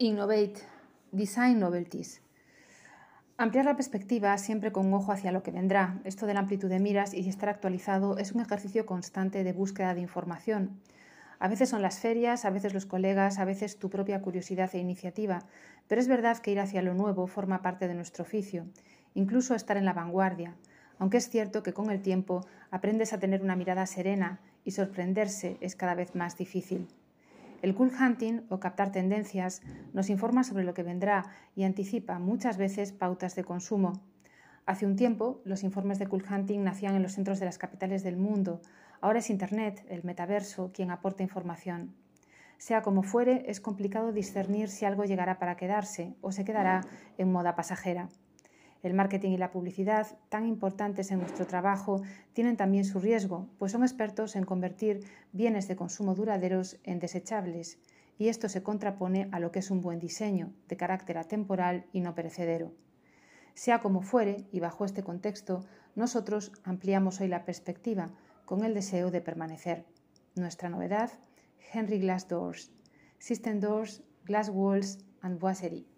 Innovate, Design Novelties. Ampliar la perspectiva siempre con ojo hacia lo que vendrá. Esto de la amplitud de miras y estar actualizado es un ejercicio constante de búsqueda de información. A veces son las ferias, a veces los colegas, a veces tu propia curiosidad e iniciativa, pero es verdad que ir hacia lo nuevo forma parte de nuestro oficio, incluso estar en la vanguardia, aunque es cierto que con el tiempo aprendes a tener una mirada serena y sorprenderse es cada vez más difícil. El cool hunting o captar tendencias nos informa sobre lo que vendrá y anticipa muchas veces pautas de consumo. Hace un tiempo, los informes de cool hunting nacían en los centros de las capitales del mundo. Ahora es Internet, el metaverso, quien aporta información. Sea como fuere, es complicado discernir si algo llegará para quedarse o se quedará en moda pasajera. El marketing y la publicidad, tan importantes en nuestro trabajo, tienen también su riesgo, pues son expertos en convertir bienes de consumo duraderos en desechables, y esto se contrapone a lo que es un buen diseño, de carácter atemporal y no perecedero. Sea como fuere, y bajo este contexto, nosotros ampliamos hoy la perspectiva con el deseo de permanecer. Nuestra novedad, Henry Glass Doors, System Doors, Glass Walls and Boiserie.